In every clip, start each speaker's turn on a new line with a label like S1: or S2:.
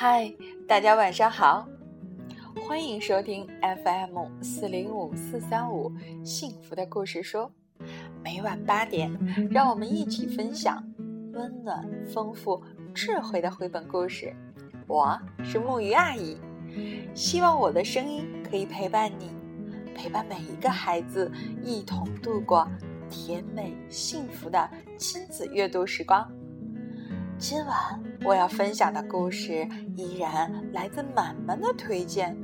S1: 嗨，大家晚上好，欢迎收听 FM 四零五四三五幸福的故事书。每晚八点，让我们一起分享温暖、丰富、智慧的绘本故事。我是木鱼阿姨，希望我的声音可以陪伴你，陪伴每一个孩子，一同度过甜美幸福的亲子阅读时光。今晚我要分享的故事依然来自满满的推荐，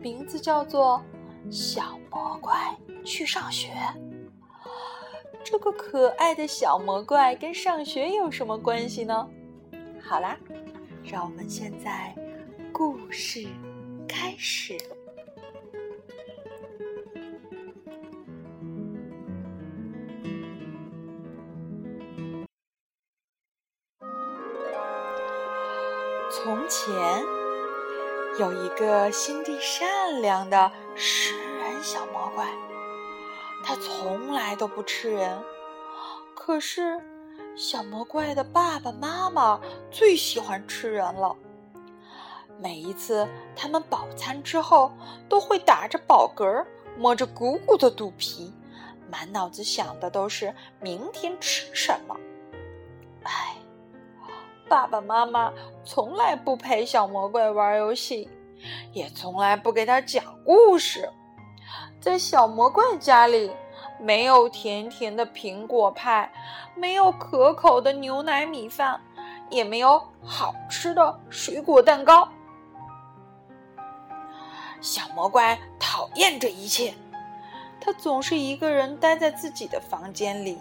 S1: 名字叫做《小魔怪去上学》。这个可爱的小魔怪跟上学有什么关系呢？好啦，让我们现在故事开始。从前有一个心地善良的食人小魔怪，他从来都不吃人。可是，小魔怪的爸爸妈妈最喜欢吃人了。每一次他们饱餐之后，都会打着饱嗝，摸着鼓鼓的肚皮，满脑子想的都是明天吃什么。唉。爸爸妈妈从来不陪小魔怪玩游戏，也从来不给他讲故事。在小魔怪家里，没有甜甜的苹果派，没有可口的牛奶米饭，也没有好吃的水果蛋糕。小魔怪讨厌这一切，他总是一个人待在自己的房间里，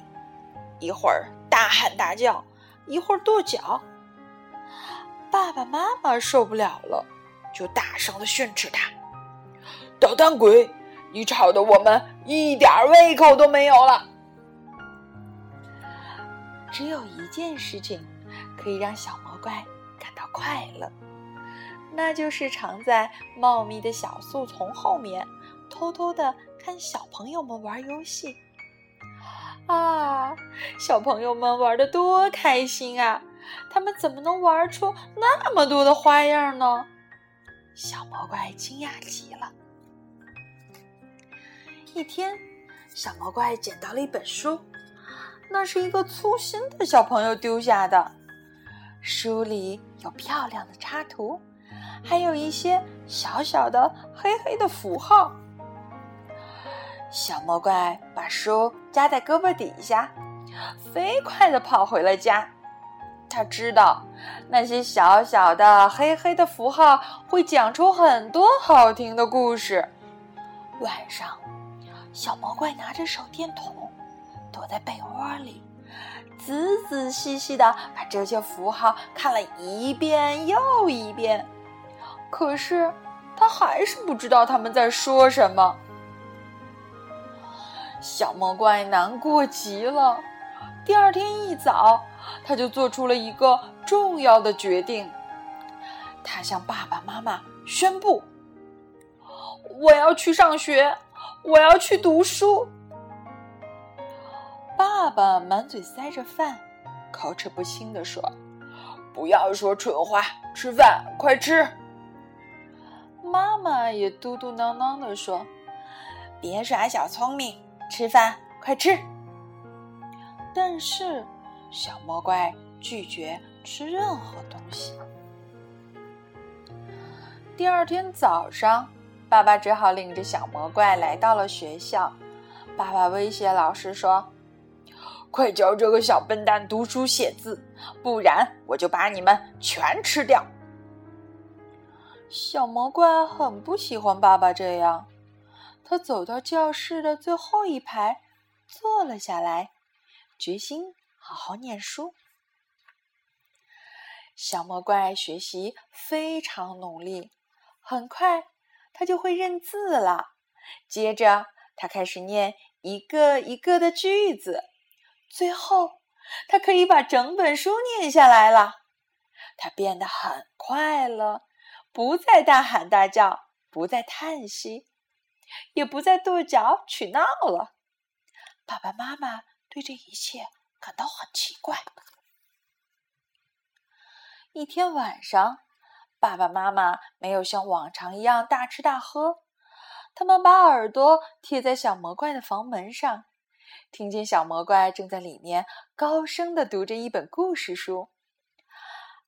S1: 一会儿大喊大叫，一会儿跺脚。爸爸妈妈受不了了，就大声的训斥他：“捣蛋鬼，你吵得我们一点胃口都没有了。”只有一件事情可以让小魔怪感到快乐，那就是藏在茂密的小树丛后面，偷偷的看小朋友们玩游戏。啊，小朋友们玩的多开心啊！他们怎么能玩出那么多的花样呢？小魔怪惊讶极了。一天，小魔怪捡到了一本书，那是一个粗心的小朋友丢下的。书里有漂亮的插图，还有一些小小的黑黑的符号。小魔怪把书夹在胳膊底下，飞快的跑回了家。他知道，那些小小的黑黑的符号会讲出很多好听的故事。晚上，小魔怪拿着手电筒，躲在被窝里，仔仔细细的把这些符号看了一遍又一遍。可是，他还是不知道他们在说什么。小魔怪难过极了。第二天一早。他就做出了一个重要的决定，他向爸爸妈妈宣布：“我要去上学，我要去读书。”爸爸满嘴塞着饭，口齿不清地说：“不要说蠢话，吃饭，快吃。”妈妈也嘟嘟囔囔地说：“别耍小聪明，吃饭，快吃。”但是。小魔怪拒绝吃任何东西。第二天早上，爸爸只好领着小魔怪来到了学校。爸爸威胁老师说：“快教这个小笨蛋读书写字，不然我就把你们全吃掉。”小魔怪很不喜欢爸爸这样，他走到教室的最后一排，坐了下来，决心。好好念书，小魔怪学习非常努力，很快他就会认字了。接着，他开始念一个一个的句子，最后他可以把整本书念下来了。他变得很快乐，不再大喊大叫，不再叹息，也不再跺脚取闹了。爸爸妈妈对这一切。感到很奇怪。一天晚上，爸爸妈妈没有像往常一样大吃大喝，他们把耳朵贴在小魔怪的房门上，听见小魔怪正在里面高声的读着一本故事书。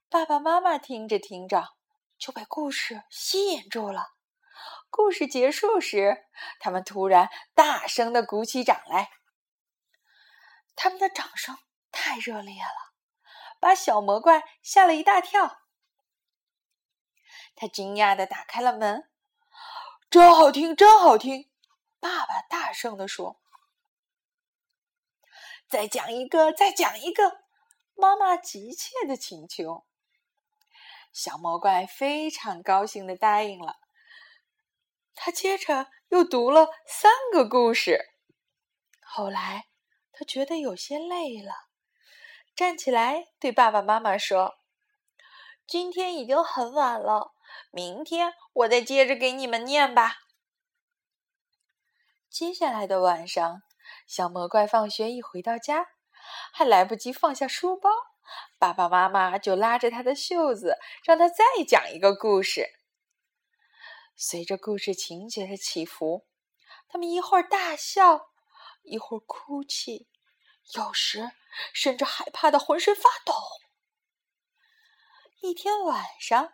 S1: 爸爸妈妈听着听着就被故事吸引住了。故事结束时，他们突然大声的鼓起掌来。他们的掌声太热烈了，把小魔怪吓了一大跳。他惊讶的打开了门，“真好听，真好听！”爸爸大声的说。“再讲一个，再讲一个！”妈妈急切的请求。小魔怪非常高兴的答应了。他接着又读了三个故事。后来，他觉得有些累了，站起来对爸爸妈妈说：“今天已经很晚了。”明天我再接着给你们念吧。接下来的晚上，小魔怪放学一回到家，还来不及放下书包，爸爸妈妈就拉着他的袖子，让他再讲一个故事。随着故事情节的起伏，他们一会儿大笑，一会儿哭泣，有时甚至害怕的浑身发抖。一天晚上。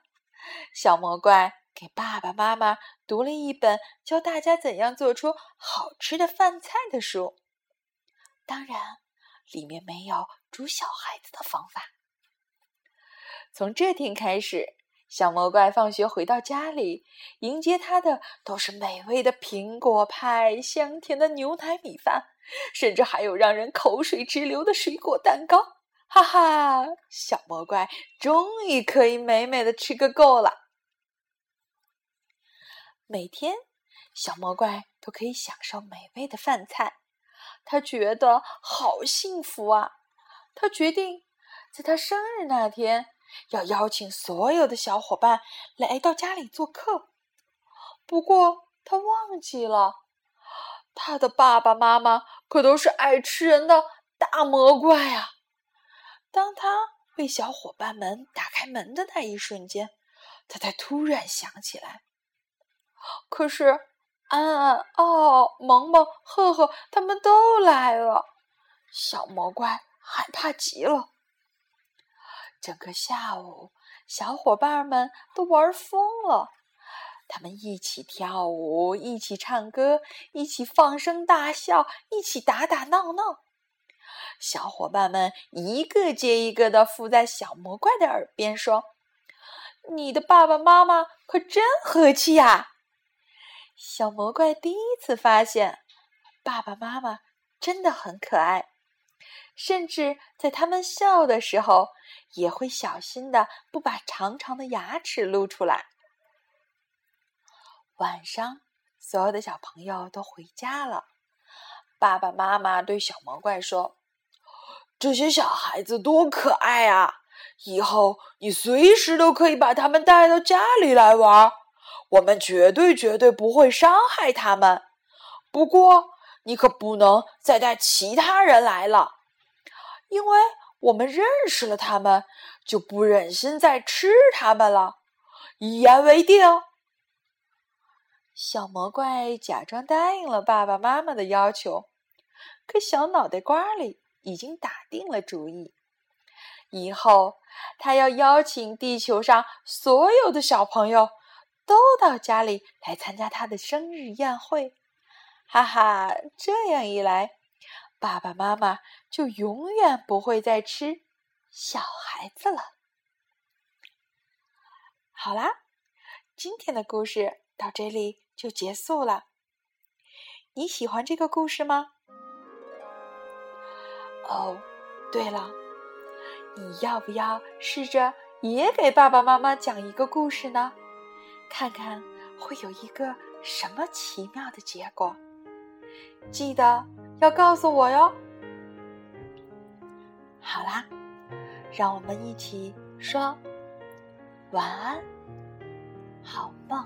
S1: 小魔怪给爸爸妈妈读了一本教大家怎样做出好吃的饭菜的书，当然，里面没有煮小孩子的方法。从这天开始，小魔怪放学回到家里，迎接他的都是美味的苹果派、香甜的牛奶米饭，甚至还有让人口水直流的水果蛋糕。哈哈，小魔怪终于可以美美的吃个够了。每天，小魔怪都可以享受美味的饭菜，他觉得好幸福啊！他决定在他生日那天要邀请所有的小伙伴来到家里做客。不过，他忘记了，他的爸爸妈妈可都是爱吃人的大魔怪啊！当他为小伙伴们打开门的那一瞬间，他才突然想起来。可是，安安、奥哦、萌萌、赫赫他们都来了，小魔怪害怕极了。整个下午，小伙伴们都玩疯了，他们一起跳舞，一起唱歌，一起放声大笑，一起打打闹闹。小伙伴们一个接一个的附在小魔怪的耳边说：“你的爸爸妈妈可真和气呀！”小魔怪第一次发现，爸爸妈妈真的很可爱，甚至在他们笑的时候，也会小心的不把长长的牙齿露出来。晚上，所有的小朋友都回家了，爸爸妈妈对小魔怪说。这些小孩子多可爱啊！以后你随时都可以把他们带到家里来玩，我们绝对绝对不会伤害他们。不过你可不能再带其他人来了，因为我们认识了他们，就不忍心再吃他们了。一言为定。小魔怪假装答应了爸爸妈妈的要求，可小脑袋瓜里。已经打定了主意，以后他要邀请地球上所有的小朋友都到家里来参加他的生日宴会。哈哈，这样一来，爸爸妈妈就永远不会再吃小孩子了。好啦，今天的故事到这里就结束了。你喜欢这个故事吗？哦，对了，你要不要试着也给爸爸妈妈讲一个故事呢？看看会有一个什么奇妙的结果？记得要告诉我哟。好啦，让我们一起说晚安，好梦。